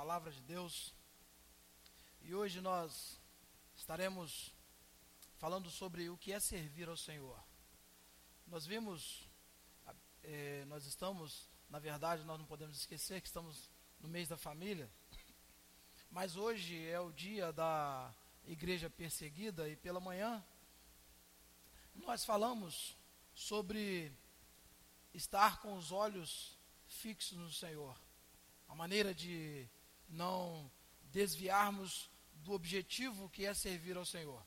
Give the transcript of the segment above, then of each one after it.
palavra de Deus. E hoje nós estaremos falando sobre o que é servir ao Senhor. Nós vimos, eh, nós estamos, na verdade, nós não podemos esquecer que estamos no mês da família, mas hoje é o dia da igreja perseguida e pela manhã nós falamos sobre estar com os olhos fixos no Senhor a maneira de não desviarmos do objetivo que é servir ao Senhor,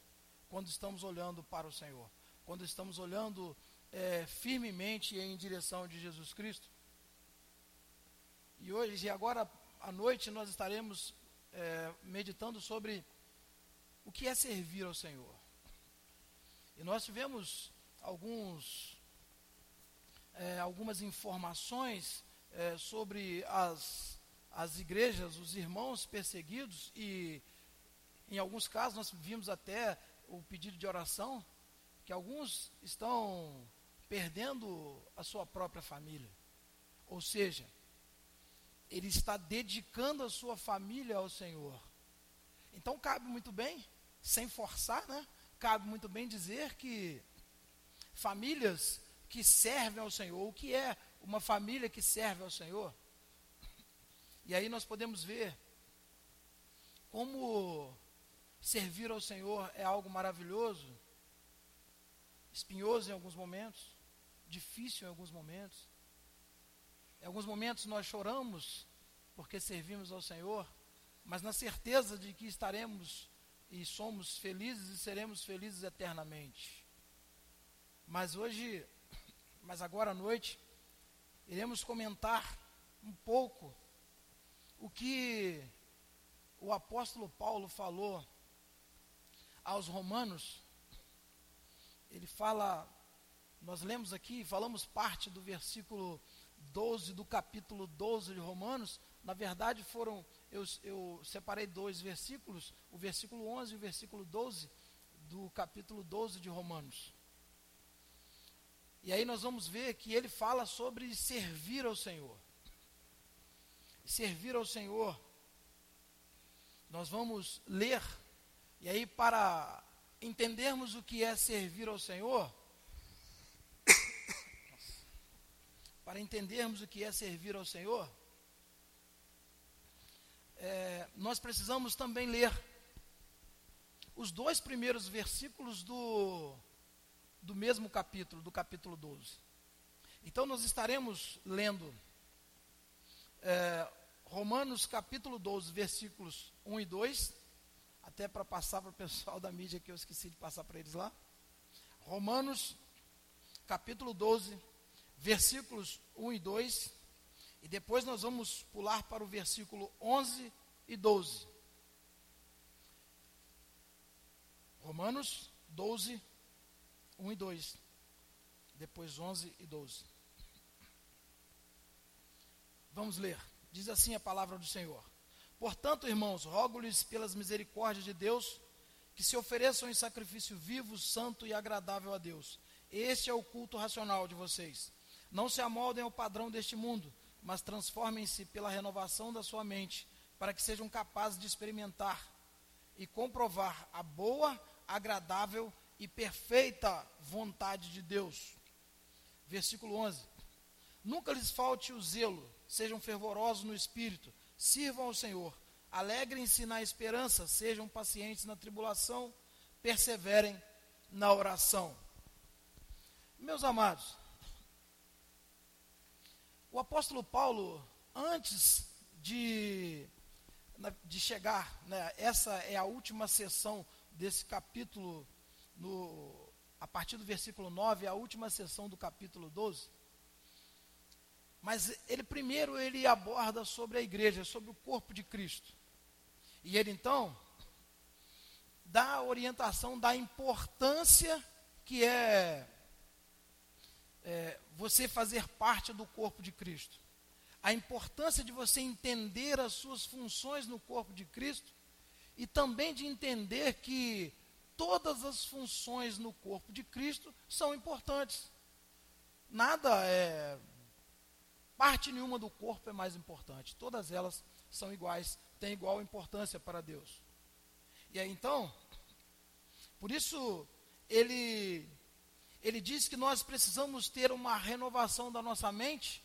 quando estamos olhando para o Senhor, quando estamos olhando é, firmemente em direção de Jesus Cristo. E hoje, e agora à noite, nós estaremos é, meditando sobre o que é servir ao Senhor. E nós tivemos alguns, é, algumas informações é, sobre as, as igrejas, os irmãos perseguidos, e em alguns casos nós vimos até o pedido de oração, que alguns estão perdendo a sua própria família. Ou seja, ele está dedicando a sua família ao Senhor. Então cabe muito bem, sem forçar, né? Cabe muito bem dizer que famílias que servem ao Senhor, o que é uma família que serve ao Senhor. E aí nós podemos ver como servir ao Senhor é algo maravilhoso, espinhoso em alguns momentos, difícil em alguns momentos. Em alguns momentos nós choramos porque servimos ao Senhor, mas na certeza de que estaremos e somos felizes e seremos felizes eternamente. Mas hoje, mas agora à noite, iremos comentar um pouco o que o apóstolo Paulo falou aos romanos. Ele fala, nós lemos aqui, falamos parte do versículo 12 do capítulo 12 de Romanos. Na verdade, foram, eu, eu separei dois versículos, o versículo 11 e o versículo 12 do capítulo 12 de Romanos. E aí nós vamos ver que ele fala sobre servir ao Senhor. Servir ao Senhor. Nós vamos ler, e aí para entendermos o que é servir ao Senhor, para entendermos o que é servir ao Senhor, é, nós precisamos também ler os dois primeiros versículos do do mesmo capítulo, do capítulo 12. Então nós estaremos lendo é, Romanos capítulo 12, versículos 1 e 2, até para passar para o pessoal da mídia que eu esqueci de passar para eles lá. Romanos capítulo 12, versículos 1 e 2, e depois nós vamos pular para o versículo 11 e 12. Romanos 12, 1 e 2. Depois 11 e 12. Vamos ler. Diz assim a palavra do Senhor. Portanto, irmãos, rogo-lhes pelas misericórdias de Deus que se ofereçam em sacrifício vivo, santo e agradável a Deus. Este é o culto racional de vocês. Não se amoldem ao padrão deste mundo, mas transformem-se pela renovação da sua mente, para que sejam capazes de experimentar e comprovar a boa, agradável e perfeita vontade de Deus. Versículo 11: Nunca lhes falte o zelo, sejam fervorosos no espírito, sirvam ao Senhor, alegrem-se na esperança, sejam pacientes na tribulação, perseverem na oração. Meus amados, o apóstolo Paulo, antes de, de chegar, né, essa é a última sessão desse capítulo no, a partir do versículo 9, a última sessão do capítulo 12. Mas ele primeiro ele aborda sobre a igreja, sobre o corpo de Cristo. E ele então dá a orientação da importância que é, é você fazer parte do corpo de Cristo. A importância de você entender as suas funções no corpo de Cristo e também de entender que todas as funções no corpo de Cristo são importantes. Nada é. Parte nenhuma do corpo é mais importante. Todas elas são iguais, têm igual importância para Deus. E aí então, por isso ele ele diz que nós precisamos ter uma renovação da nossa mente.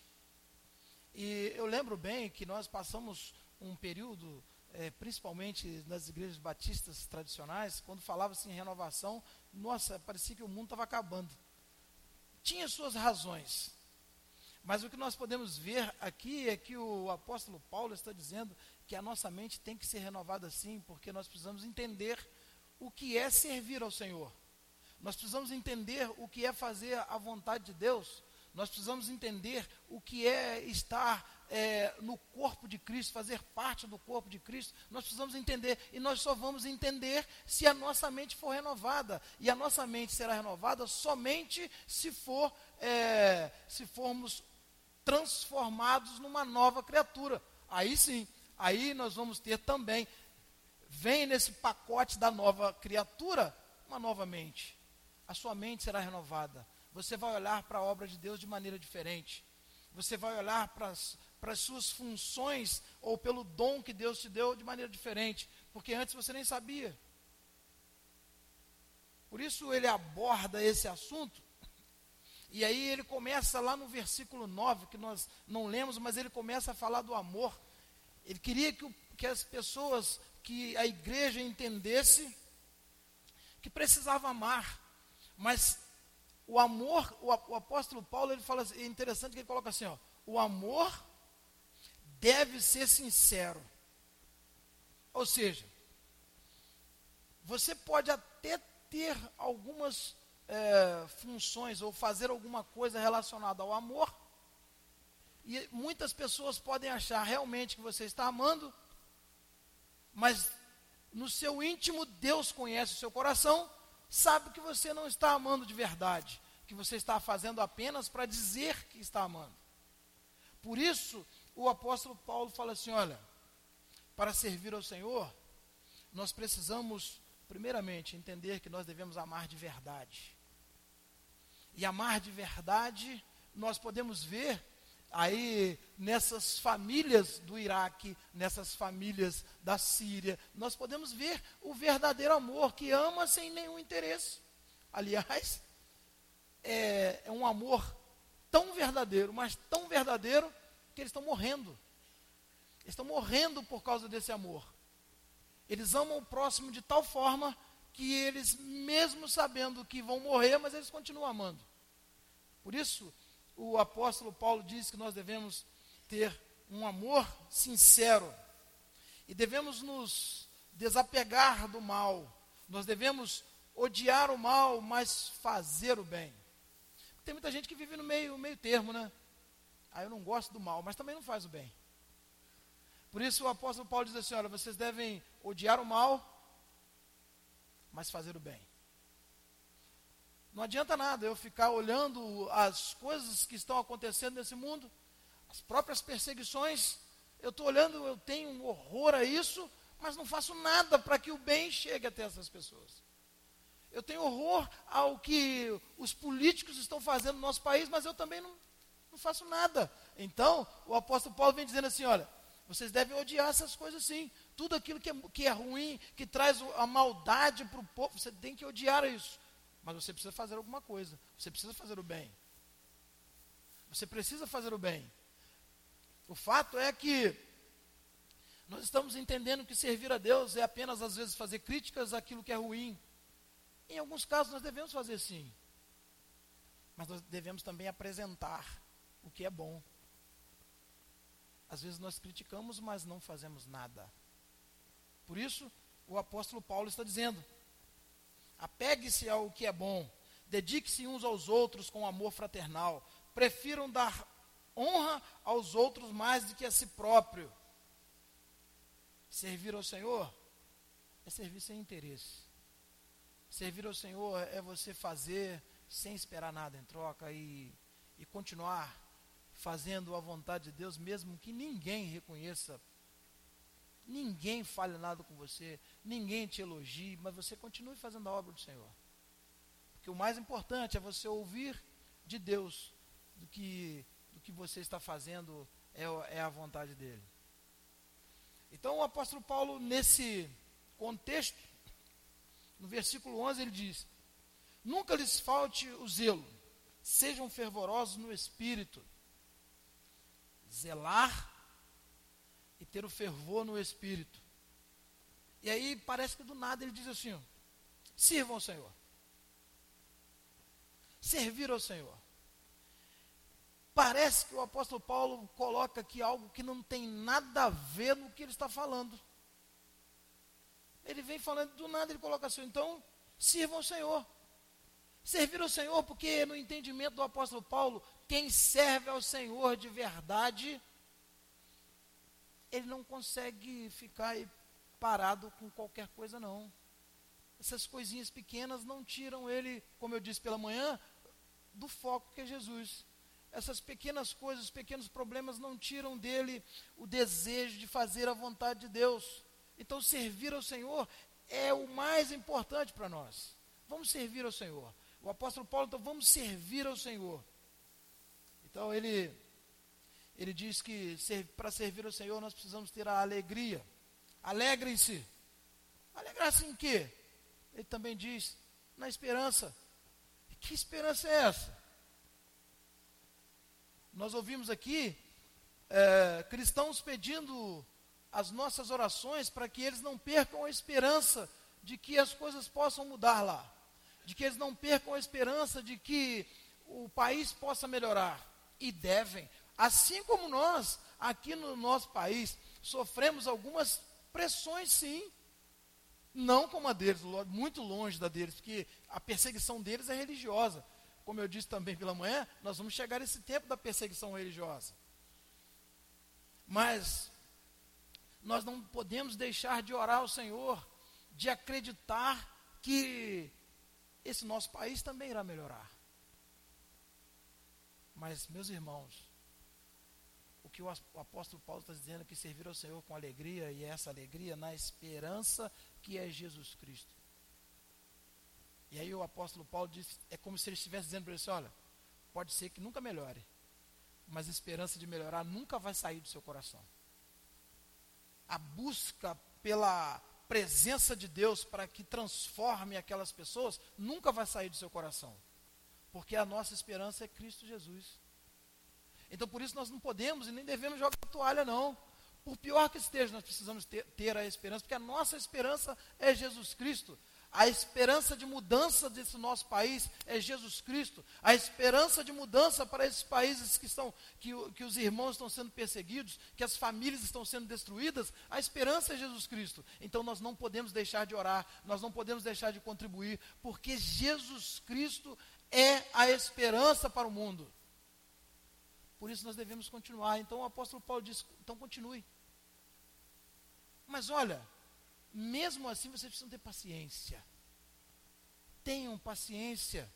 E eu lembro bem que nós passamos um período, é, principalmente nas igrejas batistas tradicionais, quando falava-se em renovação, nossa, parecia que o mundo estava acabando. Tinha suas razões. Mas o que nós podemos ver aqui é que o apóstolo Paulo está dizendo que a nossa mente tem que ser renovada sim, porque nós precisamos entender o que é servir ao Senhor. Nós precisamos entender o que é fazer a vontade de Deus. Nós precisamos entender o que é estar é, no corpo de Cristo, fazer parte do corpo de Cristo. Nós precisamos entender. E nós só vamos entender se a nossa mente for renovada. E a nossa mente será renovada somente se for é, se formos transformados numa nova criatura. Aí sim, aí nós vamos ter também, vem nesse pacote da nova criatura, uma nova mente. A sua mente será renovada. Você vai olhar para a obra de Deus de maneira diferente. Você vai olhar para as suas funções ou pelo dom que Deus te deu de maneira diferente. Porque antes você nem sabia. Por isso ele aborda esse assunto e aí ele começa lá no versículo 9, que nós não lemos, mas ele começa a falar do amor. Ele queria que, que as pessoas, que a igreja entendesse que precisava amar. Mas o amor, o, o apóstolo Paulo, ele fala, é interessante que ele coloca assim, ó, o amor deve ser sincero. Ou seja, você pode até ter algumas é, funções ou fazer alguma coisa relacionada ao amor. E muitas pessoas podem achar realmente que você está amando, mas no seu íntimo Deus conhece o seu coração, sabe que você não está amando de verdade, que você está fazendo apenas para dizer que está amando. Por isso, o apóstolo Paulo fala assim: olha, para servir ao Senhor, nós precisamos, primeiramente, entender que nós devemos amar de verdade e amar de verdade, nós podemos ver aí nessas famílias do Iraque, nessas famílias da Síria, nós podemos ver o verdadeiro amor que ama sem nenhum interesse. Aliás, é, é um amor tão verdadeiro, mas tão verdadeiro que eles estão morrendo. Eles estão morrendo por causa desse amor. Eles amam o próximo de tal forma que eles, mesmo sabendo que vão morrer, mas eles continuam amando. Por isso, o apóstolo Paulo diz que nós devemos ter um amor sincero e devemos nos desapegar do mal. Nós devemos odiar o mal, mas fazer o bem. Tem muita gente que vive no meio, meio termo, né? Eu não gosto do mal, mas também não faz o bem. Por isso o apóstolo Paulo diz assim: olha, vocês devem odiar o mal, mas fazer o bem. Não adianta nada eu ficar olhando as coisas que estão acontecendo nesse mundo, as próprias perseguições. Eu estou olhando, eu tenho um horror a isso, mas não faço nada para que o bem chegue até essas pessoas. Eu tenho horror ao que os políticos estão fazendo no nosso país, mas eu também não, não faço nada. Então, o apóstolo Paulo vem dizendo assim: olha, vocês devem odiar essas coisas sim. Tudo aquilo que é, que é ruim, que traz a maldade para o povo, você tem que odiar isso. Mas você precisa fazer alguma coisa. Você precisa fazer o bem. Você precisa fazer o bem. O fato é que nós estamos entendendo que servir a Deus é apenas, às vezes, fazer críticas àquilo que é ruim. Em alguns casos, nós devemos fazer sim. Mas nós devemos também apresentar o que é bom. Às vezes nós criticamos, mas não fazemos nada. Por isso, o apóstolo Paulo está dizendo: Apegue-se ao que é bom. Dedique-se uns aos outros com amor fraternal. Prefiram dar honra aos outros mais do que a si próprio. Servir ao Senhor é servir sem interesse. Servir ao Senhor é você fazer sem esperar nada em troca e, e continuar fazendo a vontade de Deus, mesmo que ninguém reconheça Ninguém fale nada com você, ninguém te elogie, mas você continue fazendo a obra do Senhor. Porque o mais importante é você ouvir de Deus do que, do que você está fazendo é, é a vontade dele. Então o apóstolo Paulo, nesse contexto, no versículo 11, ele diz: Nunca lhes falte o zelo, sejam fervorosos no espírito. Zelar e ter o fervor no espírito. E aí parece que do nada ele diz assim: ó, sirvam ao Senhor. Servir ao Senhor. Parece que o apóstolo Paulo coloca aqui algo que não tem nada a ver no que ele está falando. Ele vem falando do nada, ele coloca assim, então, sirvam ao Senhor. Servir ao Senhor, porque no entendimento do apóstolo Paulo, quem serve ao Senhor de verdade, ele não consegue ficar parado com qualquer coisa, não. Essas coisinhas pequenas não tiram ele, como eu disse pela manhã, do foco que é Jesus essas pequenas coisas, os pequenos problemas não tiram dele o desejo de fazer a vontade de Deus. Então, servir ao Senhor é o mais importante para nós. Vamos servir ao Senhor. O apóstolo Paulo, então, vamos servir ao Senhor. Então, ele, ele diz que ser, para servir ao Senhor nós precisamos ter a alegria. Alegrem-se. Alegrar-se em quê? Ele também diz, na esperança. E que esperança é essa? Nós ouvimos aqui é, cristãos pedindo as nossas orações para que eles não percam a esperança de que as coisas possam mudar lá, de que eles não percam a esperança de que o país possa melhorar. E devem. Assim como nós, aqui no nosso país, sofremos algumas pressões, sim. Não como a deles, muito longe da deles, porque a perseguição deles é religiosa como eu disse também pela manhã, nós vamos chegar nesse tempo da perseguição religiosa. Mas nós não podemos deixar de orar ao Senhor, de acreditar que esse nosso país também irá melhorar. Mas, meus irmãos, o que o apóstolo Paulo está dizendo é que servir ao Senhor com alegria, e essa alegria na esperança que é Jesus Cristo. E aí o apóstolo Paulo diz, é como se ele estivesse dizendo para ele assim, olha, pode ser que nunca melhore, mas a esperança de melhorar nunca vai sair do seu coração. A busca pela presença de Deus para que transforme aquelas pessoas nunca vai sair do seu coração. Porque a nossa esperança é Cristo Jesus. Então por isso nós não podemos e nem devemos jogar a toalha, não. Por pior que esteja, nós precisamos ter, ter a esperança, porque a nossa esperança é Jesus Cristo. A esperança de mudança desse nosso país é Jesus Cristo. A esperança de mudança para esses países que estão, que, que os irmãos estão sendo perseguidos, que as famílias estão sendo destruídas, a esperança é Jesus Cristo. Então nós não podemos deixar de orar, nós não podemos deixar de contribuir, porque Jesus Cristo é a esperança para o mundo. Por isso nós devemos continuar. Então o apóstolo Paulo diz: então continue. Mas olha, mesmo assim, vocês precisam ter paciência. Tenham paciência.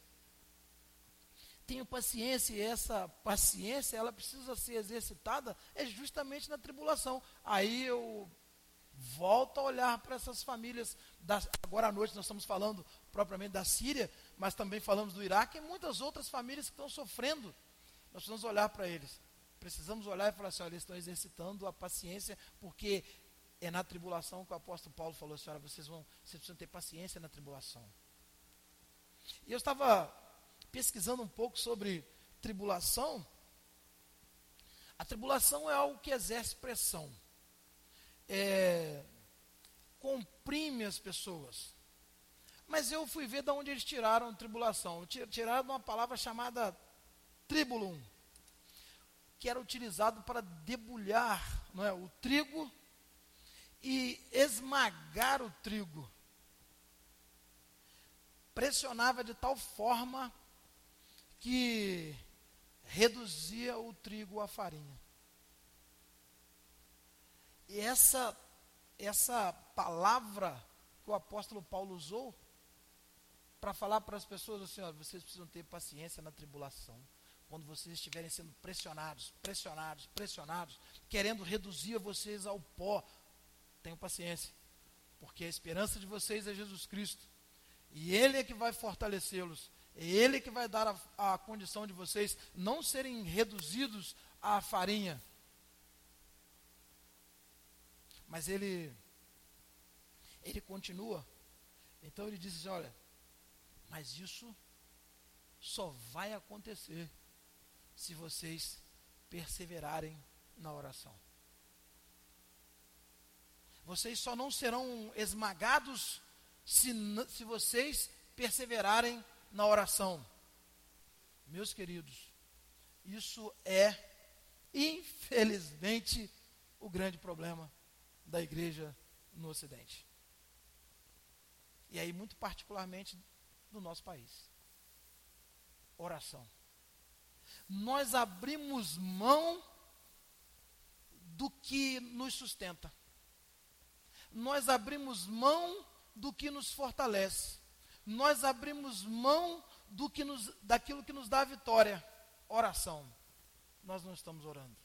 Tenham paciência, e essa paciência, ela precisa ser exercitada é justamente na tribulação. Aí eu volto a olhar para essas famílias. Da, agora à noite nós estamos falando propriamente da Síria, mas também falamos do Iraque e muitas outras famílias que estão sofrendo. Nós precisamos olhar para eles. Precisamos olhar e falar assim: olha, eles estão exercitando a paciência, porque é na tribulação que o apóstolo Paulo falou assim, olha, vocês vão, vocês precisam ter paciência na tribulação. E eu estava pesquisando um pouco sobre tribulação. A tribulação é algo que exerce pressão. É, comprime as pessoas. Mas eu fui ver de onde eles tiraram tribulação. Tiraram uma palavra chamada tribulum, que era utilizado para debulhar não é, o trigo e esmagar o trigo. Pressionava de tal forma que reduzia o trigo à farinha. E essa, essa palavra que o apóstolo Paulo usou para falar para as pessoas assim, ó, vocês precisam ter paciência na tribulação. Quando vocês estiverem sendo pressionados, pressionados, pressionados, querendo reduzir vocês ao pó, Tenham paciência, porque a esperança de vocês é Jesus Cristo. E Ele é que vai fortalecê-los. É Ele que vai dar a, a condição de vocês não serem reduzidos à farinha. Mas ele ele continua. Então ele diz assim, olha, mas isso só vai acontecer se vocês perseverarem na oração. Vocês só não serão esmagados se, se vocês perseverarem na oração. Meus queridos, isso é, infelizmente, o grande problema da igreja no Ocidente. E aí, muito particularmente, no nosso país. Oração. Nós abrimos mão do que nos sustenta. Nós abrimos mão do que nos fortalece. Nós abrimos mão do que nos, daquilo que nos dá a vitória. Oração. Nós não estamos orando.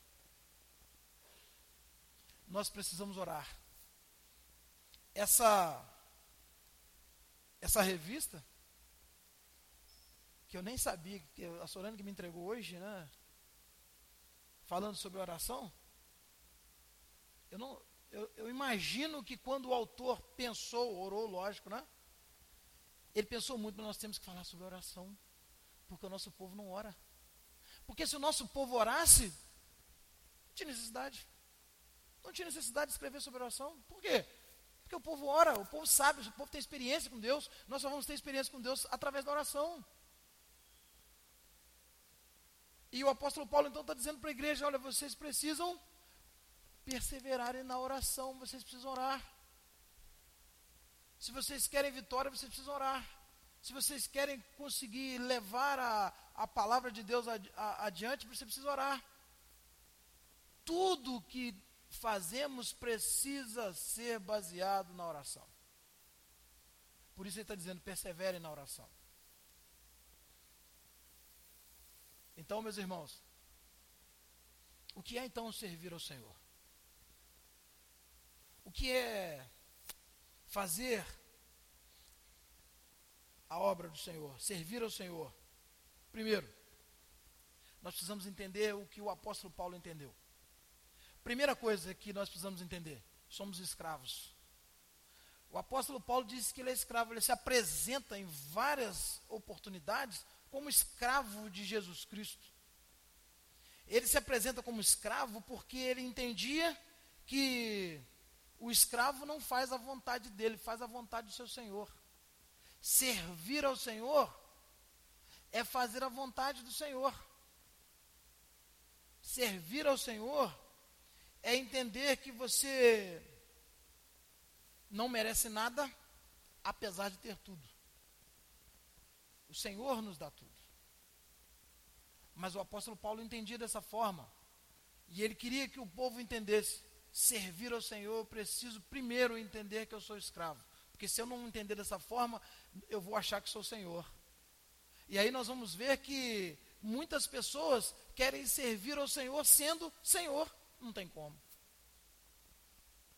Nós precisamos orar. Essa essa revista que eu nem sabia, que a Sorana que me entregou hoje, né? Falando sobre oração. Eu não, eu, eu imagino que quando o autor pensou, orou, lógico, né? Ele pensou muito, mas nós temos que falar sobre oração, porque o nosso povo não ora. Porque se o nosso povo orasse, não tinha necessidade. Não tinha necessidade de escrever sobre oração. Por quê? Porque o povo ora, o povo sabe, o povo tem experiência com Deus. Nós só vamos ter experiência com Deus através da oração. E o apóstolo Paulo então está dizendo para a igreja: olha, vocês precisam perseverarem na oração, vocês precisam orar. Se vocês querem vitória, vocês precisam orar. Se vocês querem conseguir levar a, a palavra de Deus adiante, você precisa orar. Tudo que fazemos precisa ser baseado na oração. Por isso ele está dizendo: persevere na oração. Então, meus irmãos, o que é então servir ao Senhor? O que é fazer a obra do Senhor, servir ao Senhor? Primeiro, nós precisamos entender o que o apóstolo Paulo entendeu. Primeira coisa que nós precisamos entender: somos escravos. O apóstolo Paulo disse que ele é escravo, ele se apresenta em várias oportunidades como escravo de Jesus Cristo. Ele se apresenta como escravo porque ele entendia que o escravo não faz a vontade dele, faz a vontade do seu senhor. Servir ao Senhor é fazer a vontade do Senhor. Servir ao Senhor é entender que você não merece nada, apesar de ter tudo. O Senhor nos dá tudo. Mas o apóstolo Paulo entendia dessa forma. E ele queria que o povo entendesse: servir ao Senhor, eu preciso primeiro entender que eu sou escravo. Porque se eu não entender dessa forma, eu vou achar que sou Senhor. E aí nós vamos ver que muitas pessoas querem servir ao Senhor sendo Senhor. Não tem como.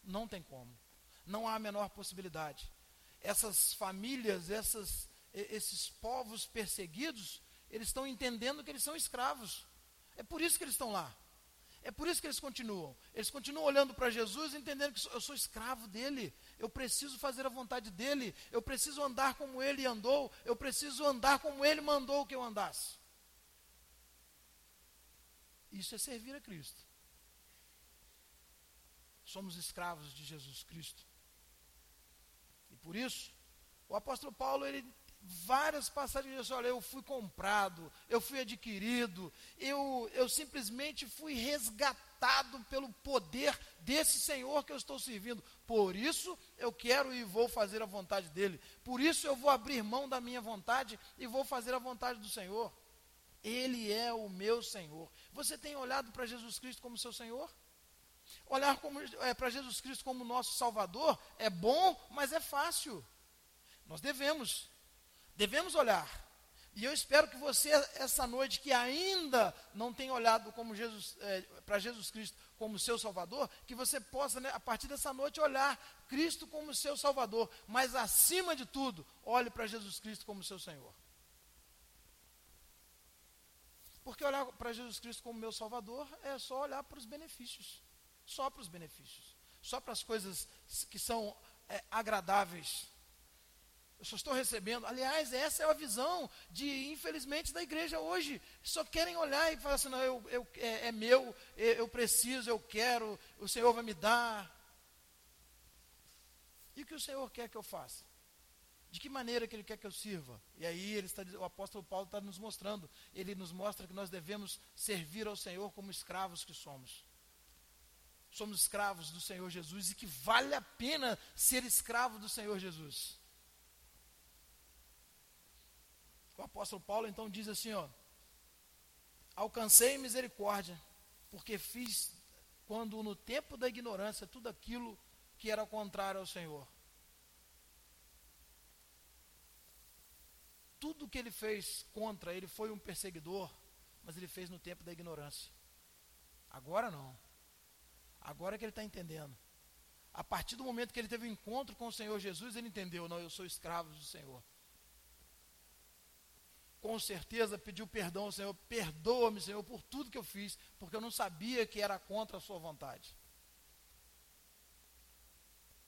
Não tem como. Não há a menor possibilidade. Essas famílias, essas esses povos perseguidos, eles estão entendendo que eles são escravos. É por isso que eles estão lá. É por isso que eles continuam. Eles continuam olhando para Jesus, entendendo que eu sou escravo dele. Eu preciso fazer a vontade dele. Eu preciso andar como ele andou. Eu preciso andar como ele mandou que eu andasse. Isso é servir a Cristo. Somos escravos de Jesus Cristo. E por isso, o apóstolo Paulo ele várias passagens diz, olha, eu fui comprado, eu fui adquirido, eu, eu simplesmente fui resgatado pelo poder desse Senhor que eu estou servindo. Por isso eu quero e vou fazer a vontade dele. Por isso eu vou abrir mão da minha vontade e vou fazer a vontade do Senhor. Ele é o meu Senhor. Você tem olhado para Jesus Cristo como seu Senhor? Olhar é, para Jesus Cristo como nosso Salvador é bom, mas é fácil. Nós devemos Devemos olhar. E eu espero que você, essa noite, que ainda não tem olhado como Jesus, é, para Jesus Cristo como seu Salvador, que você possa, né, a partir dessa noite, olhar Cristo como seu Salvador. Mas, acima de tudo, olhe para Jesus Cristo como seu Senhor. Porque olhar para Jesus Cristo como meu Salvador é só olhar para os benefícios. Só para os benefícios. só para as coisas que são é, agradáveis. Eu só estou recebendo. Aliás, essa é a visão de, infelizmente, da igreja hoje. Só querem olhar e falar assim: não, eu, eu, é, é meu, eu preciso, eu quero, o Senhor vai me dar. E o que o Senhor quer que eu faça? De que maneira que Ele quer que eu sirva? E aí ele está, o apóstolo Paulo está nos mostrando. Ele nos mostra que nós devemos servir ao Senhor como escravos que somos. Somos escravos do Senhor Jesus e que vale a pena ser escravo do Senhor Jesus. O apóstolo Paulo então diz assim, ó: Alcancei misericórdia, porque fiz quando no tempo da ignorância tudo aquilo que era contrário ao Senhor. Tudo que ele fez contra, ele foi um perseguidor, mas ele fez no tempo da ignorância. Agora não. Agora é que ele está entendendo. A partir do momento que ele teve um encontro com o Senhor Jesus, ele entendeu: não, eu sou escravo do Senhor com certeza pediu perdão ao Senhor, perdoa-me, Senhor, por tudo que eu fiz, porque eu não sabia que era contra a sua vontade.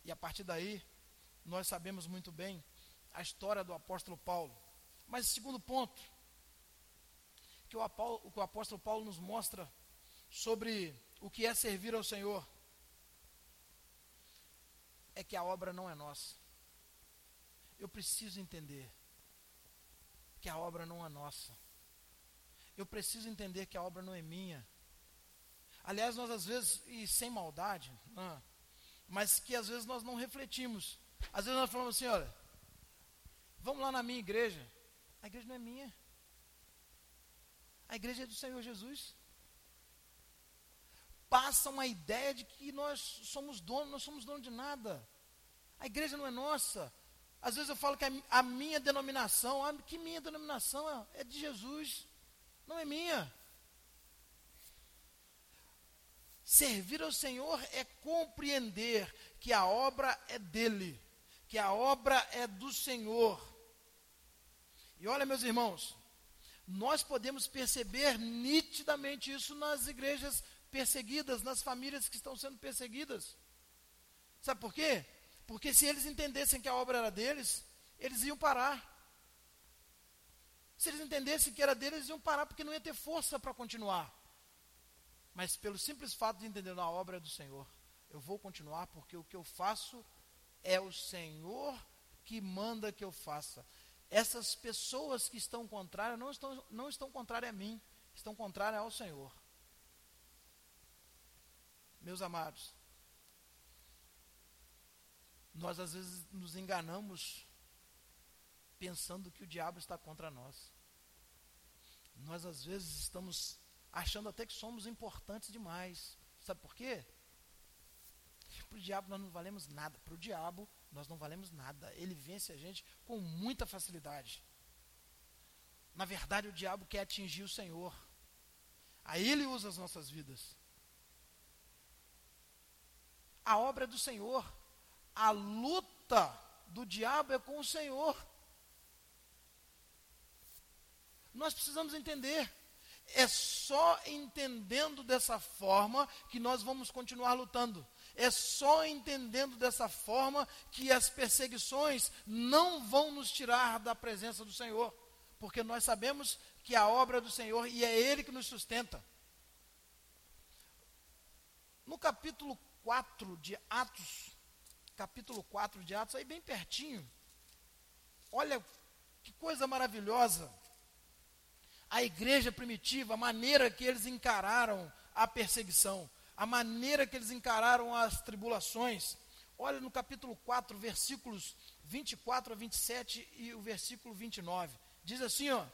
E a partir daí, nós sabemos muito bem a história do apóstolo Paulo. Mas segundo ponto, que o, que o apóstolo Paulo nos mostra sobre o que é servir ao Senhor, é que a obra não é nossa. Eu preciso entender que a obra não é nossa. Eu preciso entender que a obra não é minha. Aliás, nós às vezes, e sem maldade, né, mas que às vezes nós não refletimos. Às vezes nós falamos assim, olha, vamos lá na minha igreja. A igreja não é minha. A igreja é do Senhor Jesus. Passa uma ideia de que nós somos donos, nós somos donos de nada. A igreja não é nossa. Às vezes eu falo que a minha denominação, que minha denominação é, é de Jesus, não é minha. Servir ao Senhor é compreender que a obra é dele, que a obra é do Senhor. E olha, meus irmãos, nós podemos perceber nitidamente isso nas igrejas perseguidas, nas famílias que estão sendo perseguidas. Sabe por quê? Porque se eles entendessem que a obra era deles, eles iam parar. Se eles entendessem que era deles, eles iam parar, porque não ia ter força para continuar. Mas pelo simples fato de entender, a obra é do Senhor, eu vou continuar, porque o que eu faço é o Senhor que manda que eu faça. Essas pessoas que estão contrárias não estão, não estão contrárias a mim, estão contrárias ao Senhor. Meus amados, nós às vezes nos enganamos pensando que o diabo está contra nós. Nós às vezes estamos achando até que somos importantes demais. Sabe por quê? Para o diabo nós não valemos nada. Para o diabo nós não valemos nada. Ele vence a gente com muita facilidade. Na verdade, o diabo quer atingir o Senhor. Aí ele usa as nossas vidas. A obra é do Senhor a luta do diabo é com o Senhor. Nós precisamos entender. É só entendendo dessa forma que nós vamos continuar lutando. É só entendendo dessa forma que as perseguições não vão nos tirar da presença do Senhor. Porque nós sabemos que a obra é do Senhor e é Ele que nos sustenta. No capítulo 4 de Atos, capítulo 4 de Atos, aí bem pertinho. Olha que coisa maravilhosa. A igreja primitiva, a maneira que eles encararam a perseguição, a maneira que eles encararam as tribulações. Olha no capítulo 4, versículos 24 a 27 e o versículo 29. Diz assim, ó: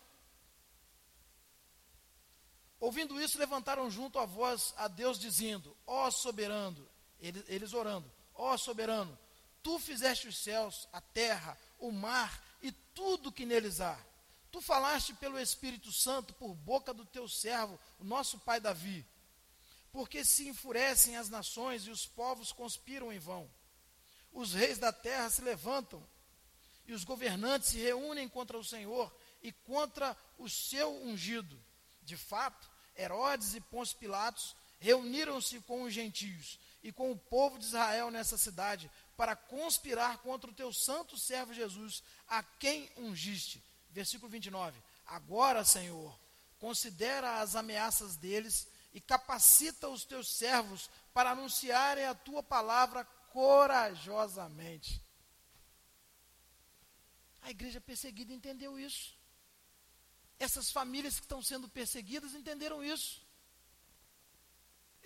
Ouvindo isso, levantaram junto a voz a Deus, dizendo: Ó soberano, eles, eles orando, ó soberano, tu fizeste os céus, a terra, o mar e tudo que neles há. Tu falaste pelo Espírito Santo por boca do teu servo, o nosso pai Davi. Porque se enfurecem as nações e os povos conspiram em vão. Os reis da terra se levantam e os governantes se reúnem contra o Senhor e contra o seu ungido. De fato, Herodes e Pôncio Pilatos reuniram-se com os gentios e com o povo de Israel nessa cidade, para conspirar contra o teu santo servo Jesus, a quem ungiste. Versículo 29. Agora, Senhor, considera as ameaças deles e capacita os teus servos para anunciarem a tua palavra corajosamente. A igreja perseguida entendeu isso. Essas famílias que estão sendo perseguidas entenderam isso.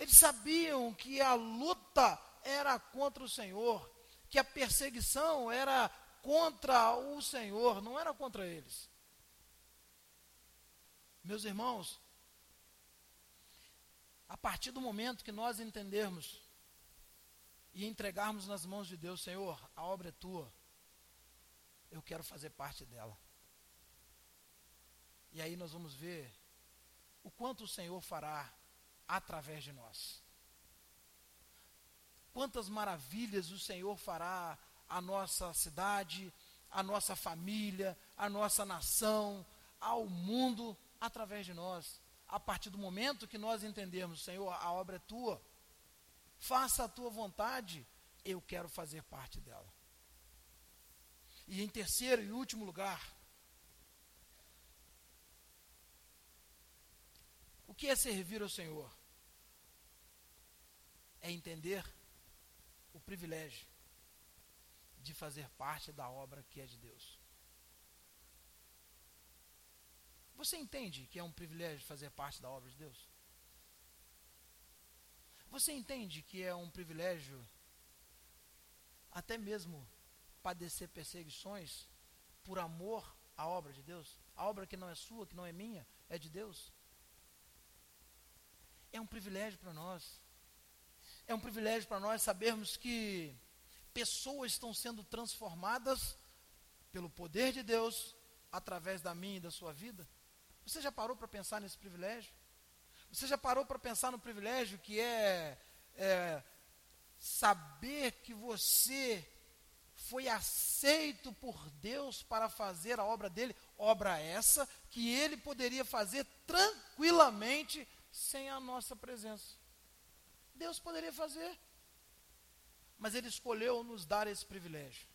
Eles sabiam que a luta era contra o Senhor, que a perseguição era contra o Senhor, não era contra eles. Meus irmãos, a partir do momento que nós entendermos e entregarmos nas mãos de Deus, Senhor, a obra é tua, eu quero fazer parte dela. E aí nós vamos ver o quanto o Senhor fará através de nós. Quantas maravilhas o Senhor fará à nossa cidade, à nossa família, à nossa nação, ao mundo através de nós. A partir do momento que nós entendermos, Senhor, a obra é tua, faça a tua vontade, eu quero fazer parte dela. E em terceiro e último lugar, o que é servir ao Senhor? É entender o privilégio de fazer parte da obra que é de Deus. Você entende que é um privilégio fazer parte da obra de Deus? Você entende que é um privilégio até mesmo padecer perseguições por amor à obra de Deus? A obra que não é sua, que não é minha, é de Deus? É um privilégio para nós. É um privilégio para nós sabermos que pessoas estão sendo transformadas pelo poder de Deus através da minha e da sua vida. Você já parou para pensar nesse privilégio? Você já parou para pensar no privilégio que é, é saber que você foi aceito por Deus para fazer a obra dele, obra essa que ele poderia fazer tranquilamente sem a nossa presença. Deus poderia fazer. Mas Ele escolheu nos dar esse privilégio.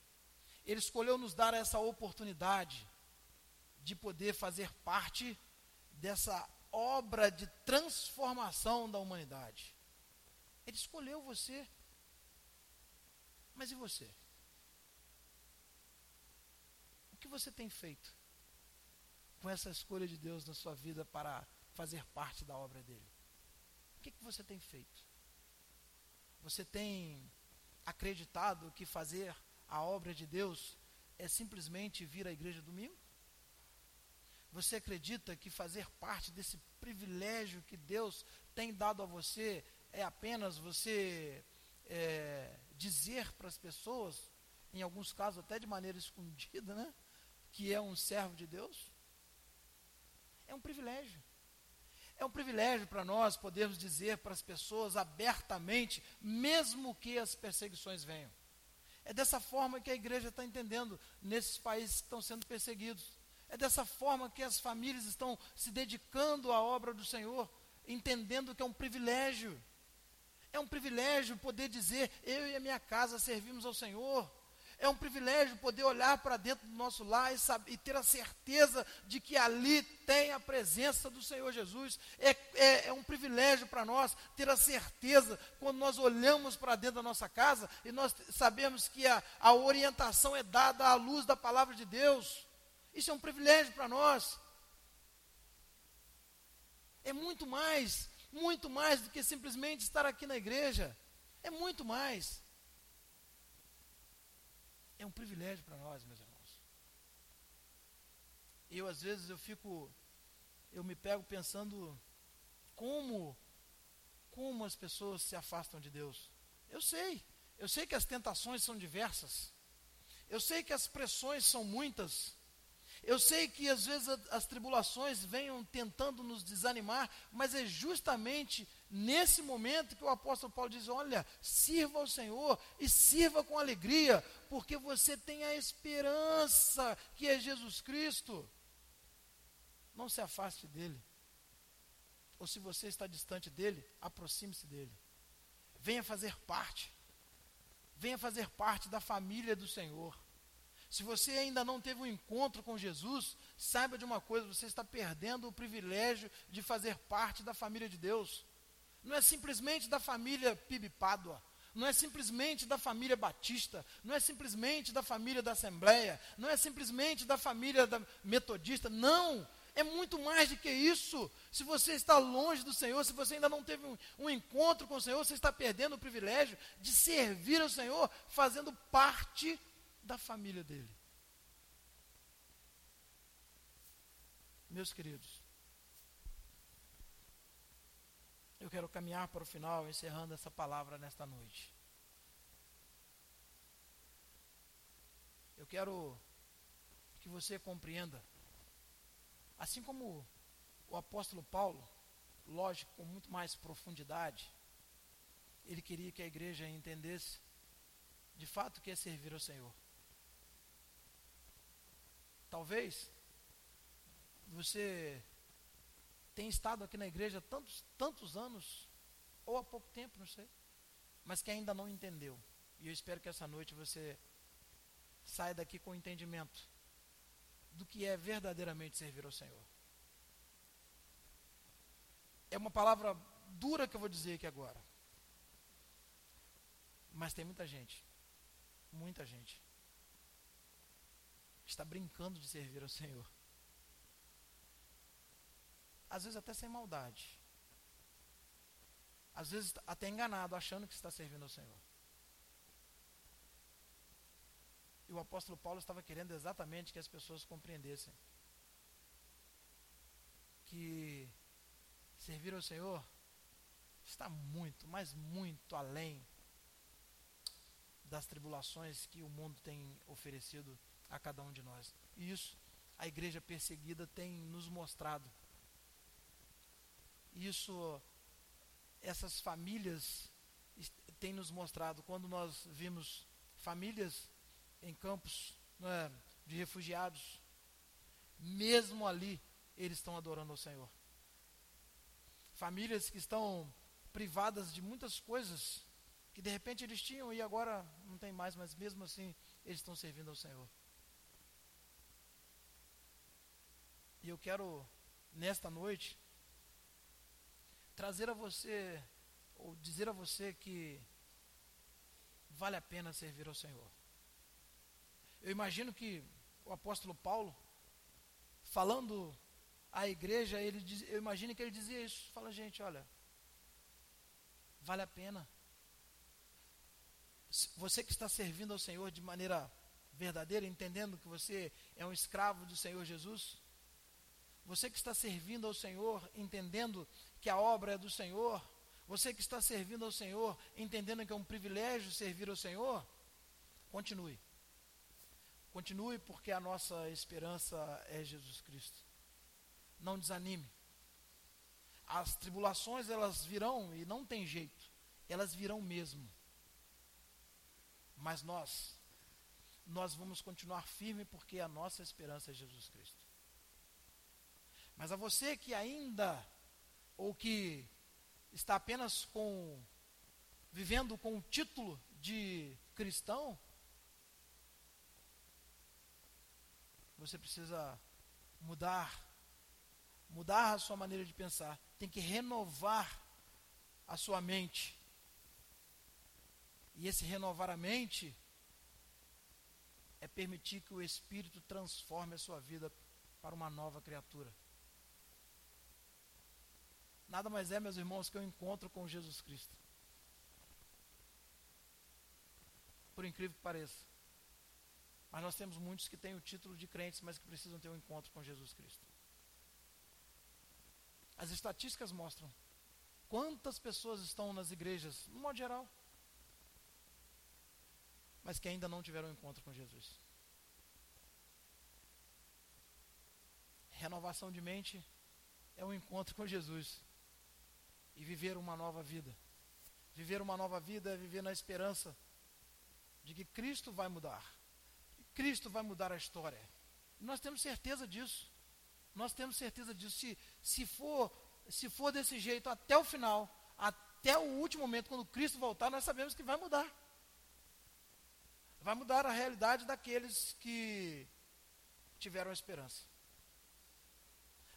Ele escolheu nos dar essa oportunidade de poder fazer parte dessa obra de transformação da humanidade. Ele escolheu você. Mas e você? O que você tem feito com essa escolha de Deus na sua vida para fazer parte da obra dele? O que, que você tem feito? Você tem acreditado que fazer a obra de Deus é simplesmente vir à igreja domingo? Você acredita que fazer parte desse privilégio que Deus tem dado a você é apenas você é, dizer para as pessoas, em alguns casos até de maneira escondida, né, que é um servo de Deus? É um privilégio. É um privilégio para nós podermos dizer para as pessoas abertamente, mesmo que as perseguições venham. É dessa forma que a igreja está entendendo nesses países que estão sendo perseguidos. É dessa forma que as famílias estão se dedicando à obra do Senhor, entendendo que é um privilégio. É um privilégio poder dizer: eu e a minha casa servimos ao Senhor. É um privilégio poder olhar para dentro do nosso lar e, saber, e, ter a certeza de que ali tem a presença do Senhor Jesus. É, é, é um privilégio para nós ter a certeza, quando nós olhamos para dentro da nossa casa e nós sabemos que a, a orientação é dada à luz da palavra de Deus. Isso é um privilégio para nós. É muito mais, muito mais do que simplesmente estar aqui na igreja. É muito mais. É um privilégio para nós, meus irmãos. Eu, às vezes, eu fico, eu me pego pensando como, como as pessoas se afastam de Deus. Eu sei, eu sei que as tentações são diversas. Eu sei que as pressões são muitas. Eu sei que às vezes as tribulações venham tentando nos desanimar, mas é justamente nesse momento que o apóstolo Paulo diz: Olha, sirva ao Senhor e sirva com alegria, porque você tem a esperança que é Jesus Cristo. Não se afaste dele. Ou se você está distante dele, aproxime-se dele. venha fazer parte. Venha fazer parte da família do Senhor. Se você ainda não teve um encontro com Jesus, saiba de uma coisa: você está perdendo o privilégio de fazer parte da família de Deus. Não é simplesmente da família PIB Pádua, não é simplesmente da família batista, não é simplesmente da família da Assembleia, não é simplesmente da família da metodista, não. É muito mais do que isso. Se você está longe do Senhor, se você ainda não teve um, um encontro com o Senhor, você está perdendo o privilégio de servir ao Senhor, fazendo parte da família dele. Meus queridos, eu quero caminhar para o final, encerrando essa palavra nesta noite. Eu quero que você compreenda, assim como o apóstolo Paulo, lógico, com muito mais profundidade, ele queria que a igreja entendesse de fato o que é servir ao Senhor. Talvez você tenha estado aqui na igreja tantos, tantos anos, ou há pouco tempo, não sei, mas que ainda não entendeu. E eu espero que essa noite você saia daqui com entendimento do que é verdadeiramente servir ao Senhor. É uma palavra dura que eu vou dizer aqui agora. Mas tem muita gente, muita gente, está brincando de servir ao Senhor. Às vezes até sem maldade. Às vezes até enganado, achando que está servindo ao Senhor. E o apóstolo Paulo estava querendo exatamente que as pessoas compreendessem que servir ao Senhor está muito, mas muito além das tribulações que o mundo tem oferecido a cada um de nós. E isso a igreja perseguida tem nos mostrado. Isso essas famílias têm nos mostrado quando nós vimos famílias em campos é, de refugiados, mesmo ali eles estão adorando ao Senhor. Famílias que estão privadas de muitas coisas que de repente eles tinham e agora não tem mais, mas mesmo assim eles estão servindo ao Senhor. E eu quero, nesta noite, trazer a você, ou dizer a você que vale a pena servir ao Senhor. Eu imagino que o apóstolo Paulo, falando à igreja, ele diz, eu imagino que ele dizia isso. Fala, gente, olha, vale a pena. Você que está servindo ao Senhor de maneira verdadeira, entendendo que você é um escravo do Senhor Jesus, você que está servindo ao Senhor, entendendo que a obra é do Senhor, você que está servindo ao Senhor, entendendo que é um privilégio servir ao Senhor, continue. Continue porque a nossa esperança é Jesus Cristo. Não desanime. As tribulações elas virão e não tem jeito. Elas virão mesmo. Mas nós nós vamos continuar firme porque a nossa esperança é Jesus Cristo. Mas a você que ainda, ou que está apenas com, vivendo com o título de cristão, você precisa mudar, mudar a sua maneira de pensar, tem que renovar a sua mente. E esse renovar a mente é permitir que o Espírito transforme a sua vida para uma nova criatura nada mais é, meus irmãos, que eu encontro com Jesus Cristo. Por incrível que pareça. Mas nós temos muitos que têm o título de crentes, mas que precisam ter um encontro com Jesus Cristo. As estatísticas mostram quantas pessoas estão nas igrejas, no modo geral, mas que ainda não tiveram um encontro com Jesus. Renovação de mente é um encontro com Jesus e viver uma nova vida. Viver uma nova vida é viver na esperança de que Cristo vai mudar. Cristo vai mudar a história. Nós temos certeza disso. Nós temos certeza disso. Se, se, for, se for desse jeito até o final, até o último momento, quando Cristo voltar, nós sabemos que vai mudar. Vai mudar a realidade daqueles que tiveram esperança.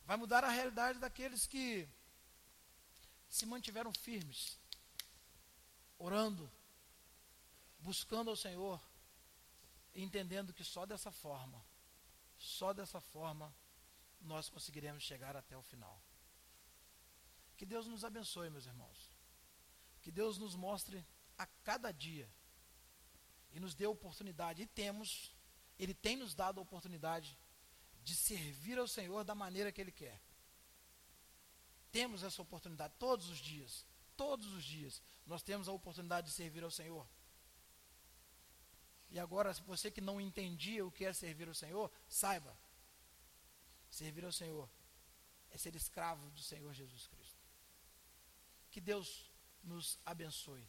Vai mudar a realidade daqueles que se mantiveram firmes, orando, buscando ao Senhor, entendendo que só dessa forma, só dessa forma, nós conseguiremos chegar até o final. Que Deus nos abençoe, meus irmãos. Que Deus nos mostre a cada dia e nos dê oportunidade. E temos, Ele tem nos dado a oportunidade de servir ao Senhor da maneira que Ele quer. Temos essa oportunidade todos os dias. Todos os dias nós temos a oportunidade de servir ao Senhor. E agora, se você que não entendia o que é servir ao Senhor, saiba: servir ao Senhor é ser escravo do Senhor Jesus Cristo. Que Deus nos abençoe.